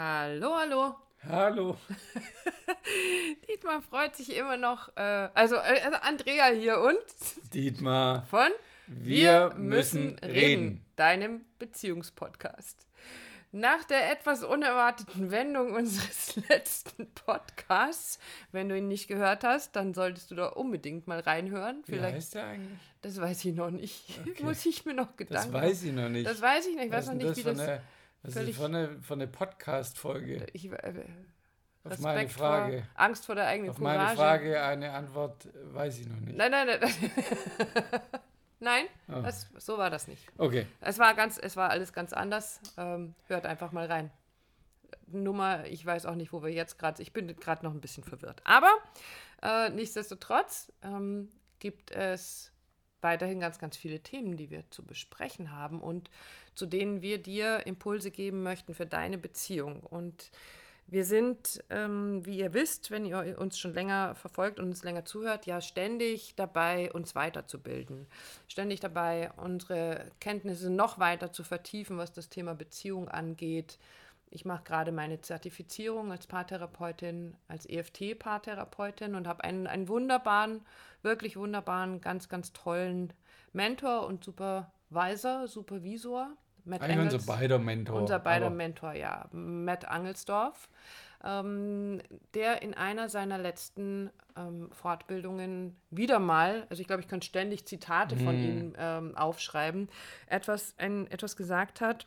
Hallo, hallo. Hallo. Dietmar freut sich immer noch. Äh, also, äh, also Andrea hier und Dietmar. von Wir müssen reden. deinem Beziehungspodcast. Nach der etwas unerwarteten Wendung unseres letzten Podcasts, wenn du ihn nicht gehört hast, dann solltest du da unbedingt mal reinhören. Wie Vielleicht, heißt der eigentlich? das weiß ich noch nicht. Okay. Muss ich mir noch Das Gedanken weiß ich noch nicht. Das weiß ich nicht. Ich weiß noch nicht, wie das das. was ist eine, für eine Podcast-Folge? Ich, äh, Auf meine Respekt Frage. Vor, Angst vor der eigenen Auf Courage. meine Frage eine Antwort äh, weiß ich noch nicht. Nein, nein, nein. nein, Ah. das, so war das nicht. Okay. Es war ganz, es war alles ganz anders. Ähm, hört einfach mal rein. Nummer, ich weiß auch nicht, wo wir jetzt gerade, ich bin gerade noch ein bisschen verwirrt. Aber äh, nichtsdestotrotz ähm, gibt es weiterhin ganz, ganz viele Themen, die wir zu besprechen haben und zu denen wir dir Impulse geben möchten für deine Beziehung. Und wir sind, ähm, wie ihr wisst, wenn ihr uns schon länger verfolgt und uns länger zuhört, ja ständig dabei, uns weiterzubilden. Ständig dabei, unsere Kenntnisse noch weiter zu vertiefen, was das Thema Beziehung angeht. Ich mache gerade meine Zertifizierung als Paartherapeutin, als EFT-Paartherapeutin und habe einen, einen wunderbaren, wirklich wunderbaren, ganz, ganz tollen Mentor und Supervisor, Supervisor. Matt Eigentlich unser Engels. beider Mentor. Unser beider Mentor, ja, Matt Angelsdorf, ähm, der in einer seiner letzten ähm, Fortbildungen wieder mal, also ich glaube, ich kann ständig Zitate von ihm ähm, aufschreiben, etwas, ein, etwas gesagt hat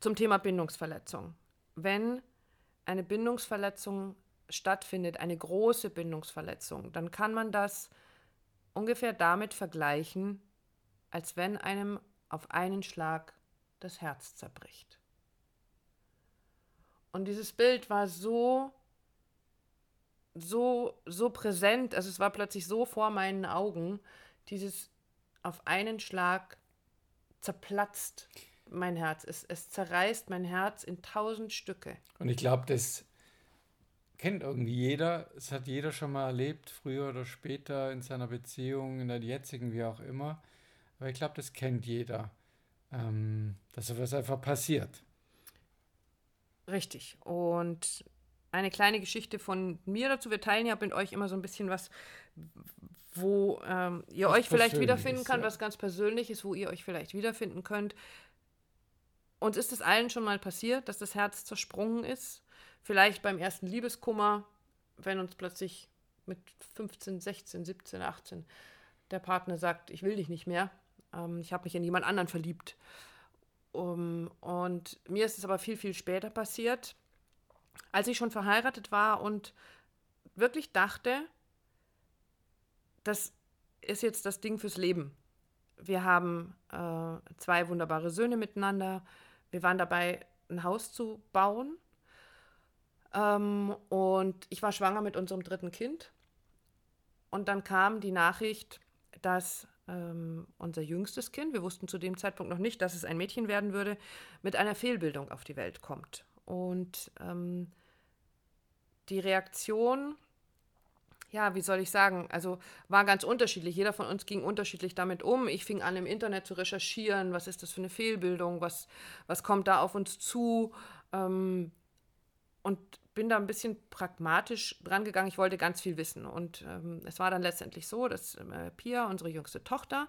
zum Thema Bindungsverletzung. Wenn eine Bindungsverletzung stattfindet, eine große Bindungsverletzung, dann kann man das ungefähr damit vergleichen, als wenn einem auf einen Schlag das Herz zerbricht. Und dieses Bild war so, so, so präsent, also es war plötzlich so vor meinen Augen, dieses auf einen Schlag zerplatzt mein Herz. Es, es zerreißt mein Herz in tausend Stücke. Und ich glaube, das kennt irgendwie jeder. Es hat jeder schon mal erlebt, früher oder später in seiner Beziehung, in der jetzigen, wie auch immer. Aber ich glaube, das kennt jeder, ähm, dass sowas einfach passiert. Richtig. Und eine kleine Geschichte von mir dazu. Wir teilen ja mit euch immer so ein bisschen was, wo ähm, ihr Was euch vielleicht wiederfinden kann, ja. was ganz Persönliches, wo ihr euch vielleicht wiederfinden könnt. Uns ist es allen schon mal passiert, dass das Herz zersprungen ist. Vielleicht beim ersten Liebeskummer, wenn uns plötzlich mit 15, 16, 17, 18 der Partner sagt, ich will dich nicht mehr, ähm, ich habe mich in jemand anderen verliebt. Um, und mir ist es aber viel, viel später passiert, als ich schon verheiratet war und wirklich dachte, das ist jetzt das Ding fürs Leben. Wir haben äh, zwei wunderbare Söhne miteinander. Wir waren dabei, ein Haus zu bauen. Ähm, und ich war schwanger mit unserem dritten Kind. Und dann kam die Nachricht, dass ähm, unser jüngstes Kind, wir wussten zu dem Zeitpunkt noch nicht, dass es ein Mädchen werden würde, mit einer Fehlbildung auf die Welt kommt. Und ähm, die Reaktion, ja, wie soll ich sagen, also war ganz unterschiedlich. Jeder von uns ging unterschiedlich damit um. Ich fing an, im Internet zu recherchieren, was ist das für eine Fehlbildung, was, was kommt da auf uns zu. Ähm, und bin da ein bisschen pragmatisch dran gegangen. Ich wollte ganz viel wissen. Und ähm, es war dann letztendlich so, dass äh, Pia, unsere jüngste Tochter,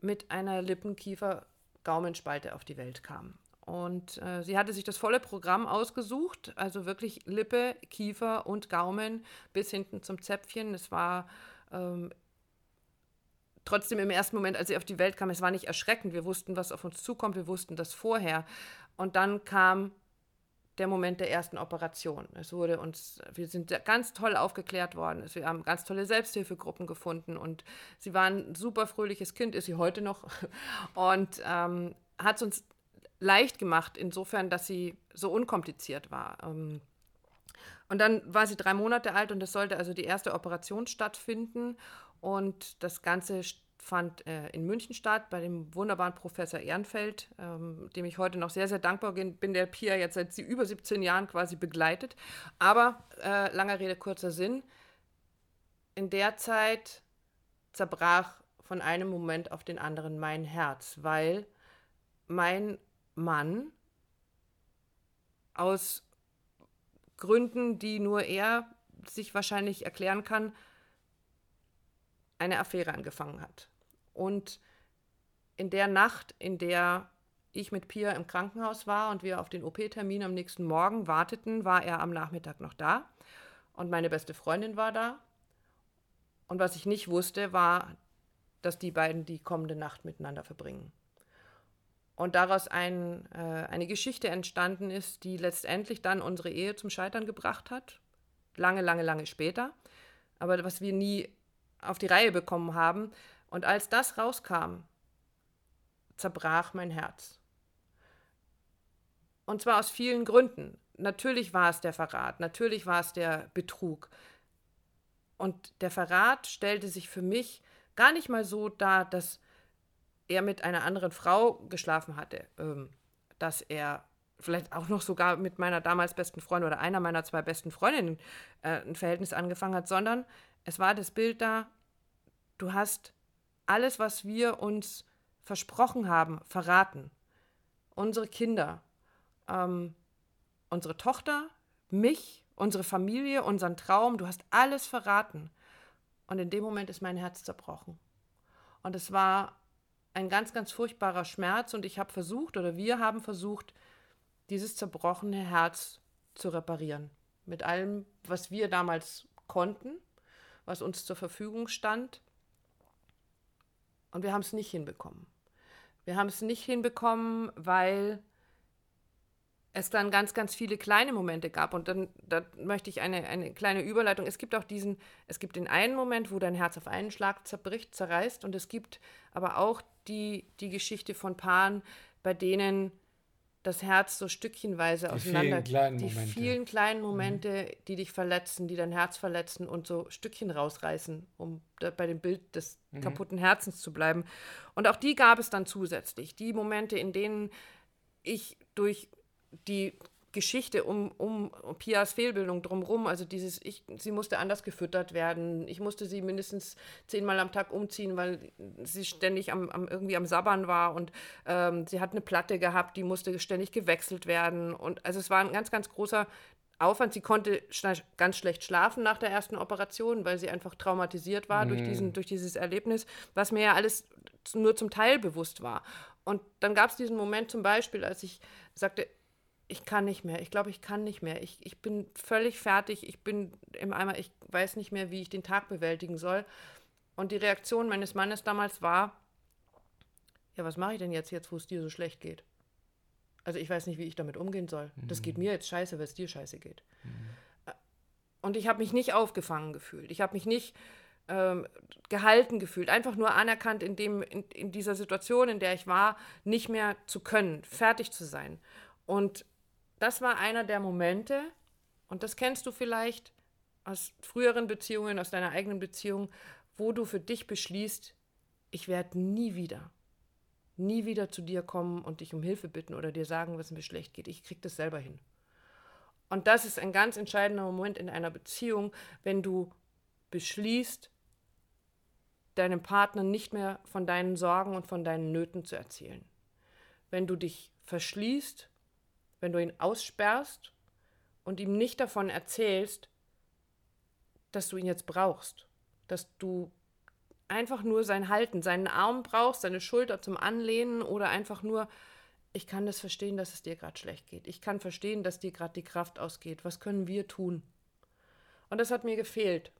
mit einer Lippenkiefer-Gaumenspalte auf die Welt kam. Und äh, sie hatte sich das volle Programm ausgesucht, also wirklich Lippe, Kiefer und Gaumen bis hinten zum Zäpfchen. Es war ähm, trotzdem im ersten Moment, als sie auf die Welt kam, es war nicht erschreckend. Wir wussten, was auf uns zukommt, wir wussten das vorher. Und dann kam der Moment der ersten Operation. Es wurde uns, wir sind ganz toll aufgeklärt worden. Wir haben ganz tolle Selbsthilfegruppen gefunden und sie war ein super fröhliches Kind, ist sie heute noch. Und ähm, hat uns leicht gemacht, insofern, dass sie so unkompliziert war. Ähm, und dann war sie drei Monate alt und es sollte also die erste Operation stattfinden. Und das Ganze fand äh, in München statt bei dem wunderbaren Professor Ehrenfeld, ähm, dem ich heute noch sehr, sehr dankbar bin, der Pia jetzt seit über 17 Jahren quasi begleitet. Aber äh, langer Rede, kurzer Sinn. In der Zeit zerbrach von einem Moment auf den anderen mein Herz, weil mein Mann aus Gründen, die nur er sich wahrscheinlich erklären kann, eine Affäre angefangen hat. Und in der Nacht, in der ich mit Pia im Krankenhaus war und wir auf den OP-Termin am nächsten Morgen warteten, war er am Nachmittag noch da und meine beste Freundin war da. Und was ich nicht wusste, war, dass die beiden die kommende Nacht miteinander verbringen. Und daraus ein, äh, eine Geschichte entstanden ist, die letztendlich dann unsere Ehe zum Scheitern gebracht hat. Lange, lange, lange später. Aber was wir nie auf die Reihe bekommen haben. Und als das rauskam, zerbrach mein Herz. Und zwar aus vielen Gründen. Natürlich war es der Verrat, natürlich war es der Betrug. Und der Verrat stellte sich für mich gar nicht mal so dar, dass er mit einer anderen Frau geschlafen hatte, ähm, dass er vielleicht auch noch sogar mit meiner damals besten Freundin oder einer meiner zwei besten Freundinnen äh, ein Verhältnis angefangen hat, sondern es war das Bild da, du hast alles, was wir uns versprochen haben, verraten. Unsere Kinder, ähm, unsere Tochter, mich, unsere Familie, unseren Traum, du hast alles verraten. Und in dem Moment ist mein Herz zerbrochen. Und es war ein ganz, ganz furchtbarer Schmerz und ich habe versucht oder wir haben versucht, dieses zerbrochene Herz zu reparieren. Mit allem, was wir damals konnten, was uns zur Verfügung stand. Und wir haben es nicht hinbekommen. Wir haben es nicht hinbekommen, weil es dann ganz, ganz viele kleine Momente gab. Und dann da möchte ich eine, eine kleine Überleitung. Es gibt auch diesen, es gibt den einen Moment, wo dein Herz auf einen Schlag zerbricht, zerreißt. Und es gibt aber auch die, die Geschichte von Paaren, bei denen das Herz so stückchenweise die auseinander. Vielen kleinen die Momente. vielen kleinen Momente, mhm. die dich verletzen, die dein Herz verletzen und so Stückchen rausreißen, um bei dem Bild des mhm. kaputten Herzens zu bleiben. Und auch die gab es dann zusätzlich. Die Momente, in denen ich durch die Geschichte um, um, Pias Fehlbildung drumherum, also dieses, ich, sie musste anders gefüttert werden, ich musste sie mindestens zehnmal am Tag umziehen, weil sie ständig am, am irgendwie am Sabbern war und ähm, sie hat eine Platte gehabt, die musste ständig gewechselt werden und also es war ein ganz, ganz großer Aufwand. Sie konnte sch ganz schlecht schlafen nach der ersten Operation, weil sie einfach traumatisiert war mhm. durch, diesen, durch dieses Erlebnis, was mir ja alles nur zum Teil bewusst war. Und dann gab es diesen Moment zum Beispiel, als ich sagte, ich kann nicht mehr. Ich glaube, ich kann nicht mehr. Ich, ich bin völlig fertig. Ich bin im Eimer. Ich weiß nicht mehr, wie ich den Tag bewältigen soll. Und die Reaktion meines Mannes damals war, ja, was mache ich denn jetzt, jetzt wo es dir so schlecht geht? Also ich weiß nicht, wie ich damit umgehen soll. Mhm. Das geht mhm. mir jetzt scheiße, weil es dir scheiße geht. Mhm. Und ich habe mich nicht aufgefangen gefühlt. Ich habe mich nicht ähm, gehalten gefühlt, einfach nur anerkannt in, dem, in, in dieser Situation, in der ich war, nicht mehr zu können, fertig zu sein. Und das war einer der Momente, und das kennst du vielleicht aus früheren Beziehungen, aus deiner eigenen Beziehung, wo du für dich beschließt, ich werde nie wieder, nie wieder zu dir kommen und dich um Hilfe bitten oder dir sagen, was mir schlecht geht. Ich krieg das selber hin. Und das ist ein ganz entscheidender Moment in einer Beziehung, wenn du beschließt, deinem Partner nicht mehr von deinen Sorgen und von deinen Nöten zu erzählen. Wenn du dich verschließt wenn du ihn aussperrst und ihm nicht davon erzählst, dass du ihn jetzt brauchst, dass du einfach nur sein Halten, seinen Arm brauchst, seine Schulter zum Anlehnen oder einfach nur, ich kann das verstehen, dass es dir gerade schlecht geht. Ich kann verstehen, dass dir gerade die Kraft ausgeht. Was können wir tun? Und das hat mir gefehlt.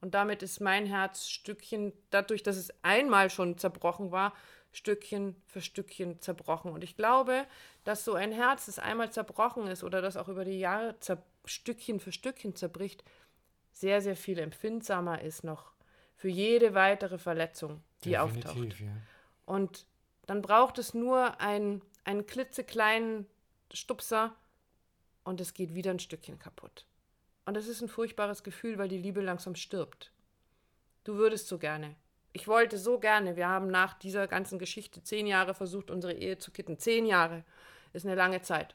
Und damit ist mein Herz Stückchen, dadurch, dass es einmal schon zerbrochen war, Stückchen für Stückchen zerbrochen. Und ich glaube, dass so ein Herz, das einmal zerbrochen ist oder das auch über die Jahre Stückchen für Stückchen zerbricht, sehr, sehr viel empfindsamer ist noch für jede weitere Verletzung, die Definitiv, auftaucht. Ja. Und dann braucht es nur ein, einen klitzekleinen Stupser und es geht wieder ein Stückchen kaputt. Und es ist ein furchtbares Gefühl, weil die Liebe langsam stirbt. Du würdest so gerne ich wollte so gerne, wir haben nach dieser ganzen Geschichte zehn Jahre versucht, unsere Ehe zu kitten. Zehn Jahre ist eine lange Zeit.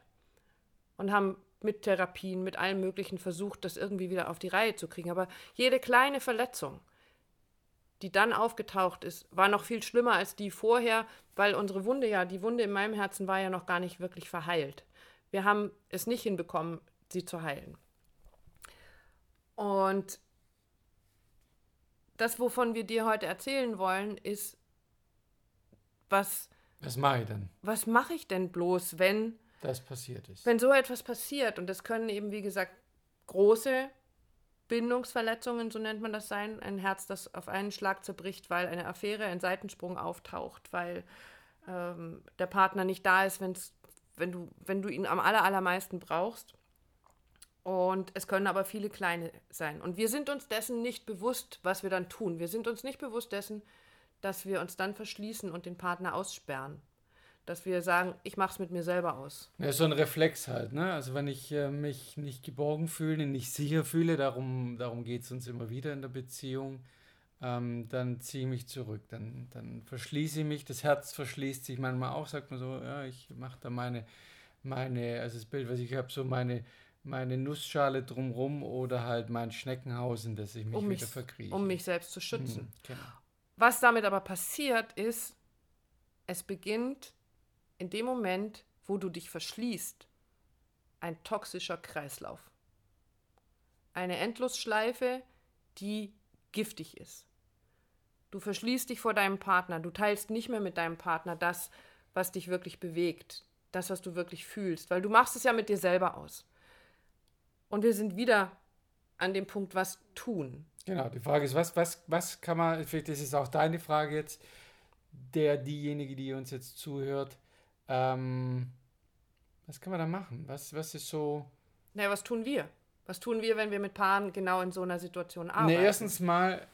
Und haben mit Therapien, mit allem Möglichen versucht, das irgendwie wieder auf die Reihe zu kriegen. Aber jede kleine Verletzung, die dann aufgetaucht ist, war noch viel schlimmer als die vorher, weil unsere Wunde ja, die Wunde in meinem Herzen war ja noch gar nicht wirklich verheilt. Wir haben es nicht hinbekommen, sie zu heilen. Und das, wovon wir dir heute erzählen wollen, ist, was. Was mache ich denn? Was mache ich denn bloß, wenn. Das passiert ist. Wenn so etwas passiert. Und das können eben, wie gesagt, große Bindungsverletzungen, so nennt man das sein. Ein Herz, das auf einen Schlag zerbricht, weil eine Affäre, ein Seitensprung auftaucht, weil ähm, der Partner nicht da ist, wenn's, wenn, du, wenn du ihn am aller, allermeisten brauchst. Und es können aber viele kleine sein. Und wir sind uns dessen nicht bewusst, was wir dann tun. Wir sind uns nicht bewusst dessen, dass wir uns dann verschließen und den Partner aussperren. Dass wir sagen, ich mache es mit mir selber aus. Ja, so ein Reflex halt, ne? Also wenn ich äh, mich nicht geborgen fühle, nicht sicher fühle, darum, darum geht es uns immer wieder in der Beziehung, ähm, dann ziehe ich mich zurück. Dann, dann verschließe ich mich, das Herz verschließt sich manchmal auch, sagt man so, ja, ich mache da meine, meine, also das Bild, was ich habe, so meine meine Nussschale drumrum oder halt mein Schneckenhaus, in das ich mich, um mich wieder verkrieche. Um mich selbst zu schützen. Mhm, genau. Was damit aber passiert ist, es beginnt in dem Moment, wo du dich verschließt, ein toxischer Kreislauf. Eine Endlosschleife, die giftig ist. Du verschließt dich vor deinem Partner, du teilst nicht mehr mit deinem Partner das, was dich wirklich bewegt, das, was du wirklich fühlst, weil du machst es ja mit dir selber aus. Und wir sind wieder an dem Punkt, was tun. Genau, die Frage ist, was, was, was kann man, vielleicht ist es auch deine Frage jetzt, der, diejenige, die uns jetzt zuhört, ähm, was kann man da machen? Was, was ist so. Naja, was tun wir? Was tun wir, wenn wir mit Paaren genau in so einer Situation arbeiten? Nee, erstens mal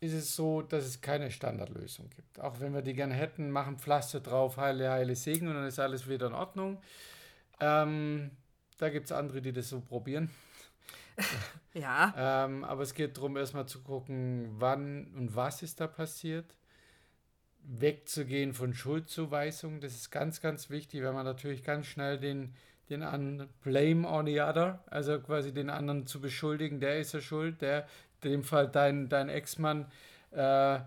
ist es so, dass es keine Standardlösung gibt. Auch wenn wir die gerne hätten, machen Pflaster drauf, heile, heile Segen und dann ist alles wieder in Ordnung. Ähm, da gibt es andere, die das so probieren. ja. Ähm, aber es geht darum, erstmal zu gucken, wann und was ist da passiert. Wegzugehen von Schuldzuweisung, das ist ganz, ganz wichtig, weil man natürlich ganz schnell den, den anderen blame on the other, also quasi den anderen zu beschuldigen, der ist ja schuld, der, in dem Fall dein, dein Ex-Mann, äh,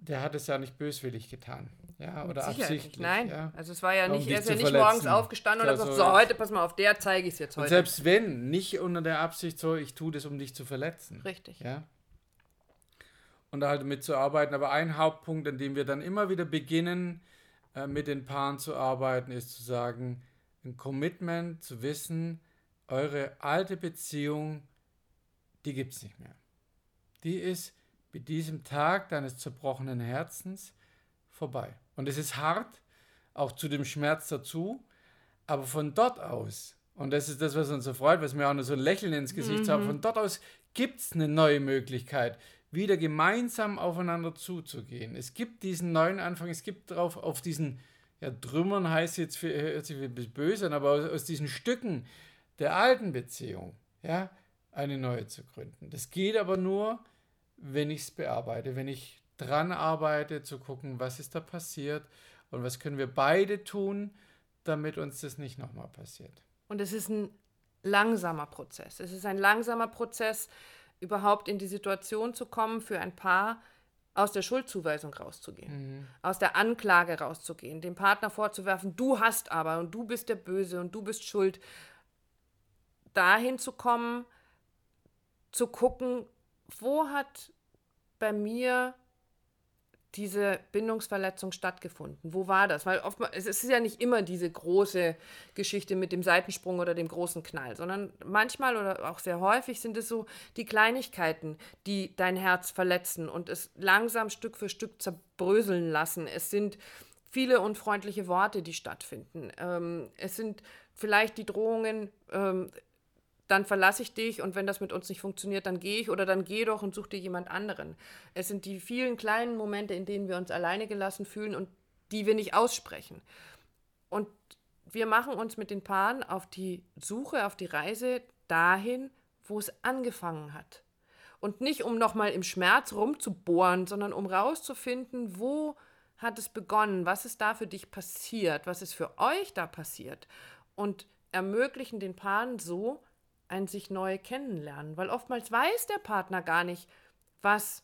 der hat es ja nicht böswillig getan. Ja, oder absichtlich. Nein, ja. also es war ja nicht, er ist ja nicht verletzen. morgens aufgestanden und hat gesagt, so, heute, pass mal auf, der zeige ich es jetzt heute. Und selbst wenn, nicht unter der Absicht so, ich tue das, um dich zu verletzen. Richtig. Ja. Und da halt mitzuarbeiten. Aber ein Hauptpunkt, an dem wir dann immer wieder beginnen, äh, mit den Paaren zu arbeiten, ist zu sagen, ein Commitment, zu wissen, eure alte Beziehung, die gibt es nicht mehr. Die ist mit diesem Tag deines zerbrochenen Herzens vorbei. Und es ist hart, auch zu dem Schmerz dazu, aber von dort aus, und das ist das, was uns so freut, was mir auch nur so ein Lächeln ins Gesicht mhm. sagt, von dort aus gibt es eine neue Möglichkeit, wieder gemeinsam aufeinander zuzugehen. Es gibt diesen neuen Anfang, es gibt drauf auf diesen, ja, Trümmern heißt jetzt, für, hört sich ein bisschen böse an, aber aus, aus diesen Stücken der alten Beziehung, ja, eine neue zu gründen. Das geht aber nur, wenn ich es bearbeite, wenn ich dran arbeite, zu gucken, was ist da passiert und was können wir beide tun, damit uns das nicht nochmal passiert. Und es ist ein langsamer Prozess. Es ist ein langsamer Prozess, überhaupt in die Situation zu kommen, für ein Paar aus der Schuldzuweisung rauszugehen, mhm. aus der Anklage rauszugehen, dem Partner vorzuwerfen, du hast aber und du bist der Böse und du bist schuld, dahin zu kommen, zu gucken, wo hat bei mir diese Bindungsverletzung stattgefunden? Wo war das? Weil oftmals, es ist ja nicht immer diese große Geschichte mit dem Seitensprung oder dem großen Knall, sondern manchmal oder auch sehr häufig sind es so die Kleinigkeiten, die dein Herz verletzen und es langsam Stück für Stück zerbröseln lassen. Es sind viele unfreundliche Worte, die stattfinden. Ähm, es sind vielleicht die Drohungen, ähm, dann verlasse ich dich und wenn das mit uns nicht funktioniert, dann gehe ich oder dann geh doch und such dir jemand anderen. Es sind die vielen kleinen Momente, in denen wir uns alleine gelassen fühlen und die wir nicht aussprechen. Und wir machen uns mit den Paaren auf die Suche, auf die Reise dahin, wo es angefangen hat. Und nicht um nochmal im Schmerz rumzubohren, sondern um rauszufinden, wo hat es begonnen, was ist da für dich passiert, was ist für euch da passiert. Und ermöglichen den Paaren so, ein sich neu kennenlernen, weil oftmals weiß der Partner gar nicht, was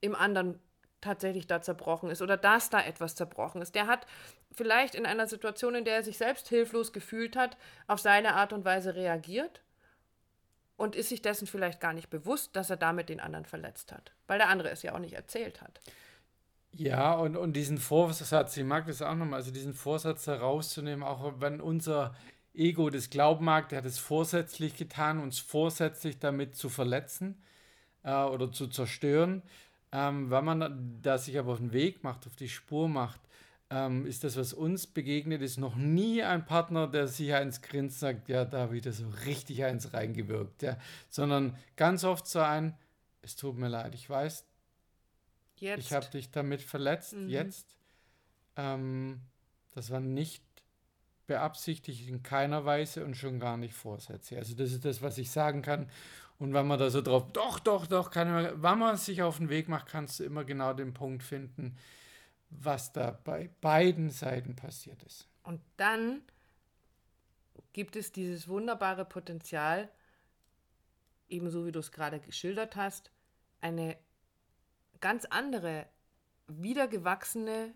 im anderen tatsächlich da zerbrochen ist oder dass da etwas zerbrochen ist. Der hat vielleicht in einer Situation, in der er sich selbst hilflos gefühlt hat, auf seine Art und Weise reagiert und ist sich dessen vielleicht gar nicht bewusst, dass er damit den anderen verletzt hat, weil der andere es ja auch nicht erzählt hat. Ja, und, und diesen Vorsatz, ich mag das auch nochmal, also diesen Vorsatz herauszunehmen, auch wenn unser Ego das glauben mag, der hat es vorsätzlich getan, uns vorsätzlich damit zu verletzen äh, oder zu zerstören. Ähm, wenn man da sich aber auf den Weg macht, auf die Spur macht, ähm, ist das, was uns begegnet, ist noch nie ein Partner, der sich eins grinst, sagt, ja, da wieder so richtig eins reingewirkt, ja, sondern ganz oft so ein, es tut mir leid, ich weiß, jetzt. ich habe dich damit verletzt, mhm. jetzt. Ähm, das war nicht beabsichtigt in keiner Weise und schon gar nicht vorsätzlich. Also das ist das, was ich sagen kann. Und wenn man da so drauf, doch, doch, doch, kann man, wenn man sich auf den Weg macht, kannst du immer genau den Punkt finden, was da bei beiden Seiten passiert ist. Und dann gibt es dieses wunderbare Potenzial, ebenso wie du es gerade geschildert hast, eine ganz andere, wiedergewachsene,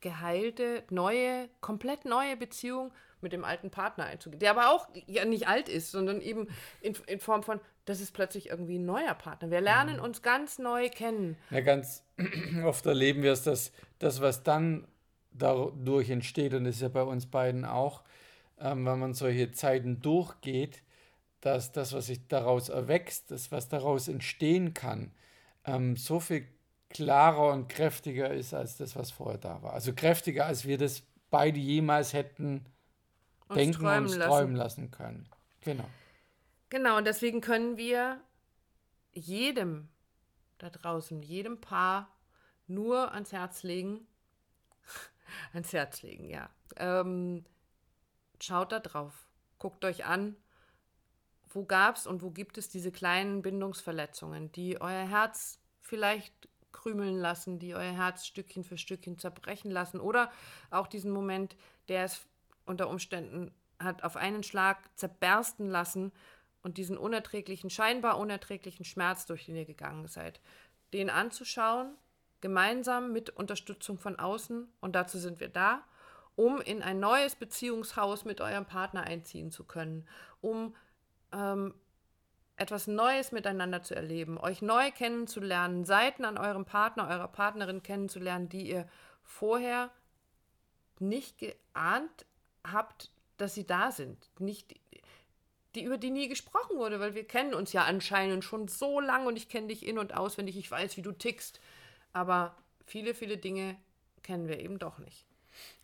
geheilte, neue, komplett neue Beziehung mit dem alten Partner einzugehen, der aber auch ja nicht alt ist, sondern eben in, in Form von, das ist plötzlich irgendwie ein neuer Partner. Wir lernen mhm. uns ganz neu kennen. Ja, ganz oft erleben wir es, dass das, was dann dadurch entsteht, und das ist ja bei uns beiden auch, ähm, wenn man solche Zeiten durchgeht, dass das, was sich daraus erwächst, das, was daraus entstehen kann, ähm, so viel klarer und kräftiger ist als das, was vorher da war. Also kräftiger, als wir das beide jemals hätten uns denken und uns träumen lassen können. Genau. Genau, und deswegen können wir jedem da draußen, jedem Paar nur ans Herz legen, ans Herz legen, ja. Ähm, schaut da drauf, guckt euch an, wo gab es und wo gibt es diese kleinen Bindungsverletzungen, die euer Herz vielleicht krümeln lassen, die euer Herz Stückchen für Stückchen zerbrechen lassen oder auch diesen Moment, der es unter Umständen hat auf einen Schlag zerbersten lassen und diesen unerträglichen, scheinbar unerträglichen Schmerz, durch den ihr gegangen seid, den anzuschauen, gemeinsam mit Unterstützung von außen, und dazu sind wir da, um in ein neues Beziehungshaus mit eurem Partner einziehen zu können, um ähm, etwas Neues miteinander zu erleben, euch neu kennenzulernen, Seiten an eurem Partner, eurer Partnerin kennenzulernen, die ihr vorher nicht geahnt habt, dass sie da sind, nicht die über die nie gesprochen wurde, weil wir kennen uns ja anscheinend schon so lange und ich kenne dich in und auswendig, ich weiß, wie du tickst, aber viele, viele Dinge kennen wir eben doch nicht.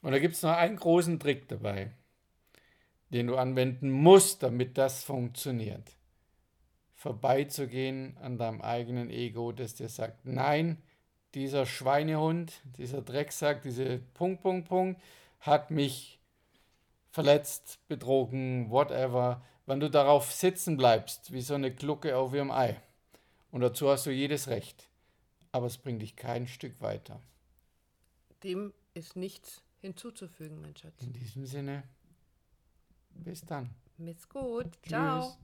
Und da gibt es noch einen großen Trick dabei, den du anwenden musst, damit das funktioniert. Vorbeizugehen an deinem eigenen Ego, das dir sagt, nein, dieser Schweinehund, dieser Drecksack, diese Punkt, Punkt, Punkt hat mich verletzt, betrogen, whatever, wenn du darauf sitzen bleibst, wie so eine Glucke auf ihrem Ei. Und dazu hast du jedes Recht. Aber es bringt dich kein Stück weiter. Dem ist nichts hinzuzufügen, mein Schatz. In diesem Sinne, bis dann. Bis gut. Tschüss. Ciao.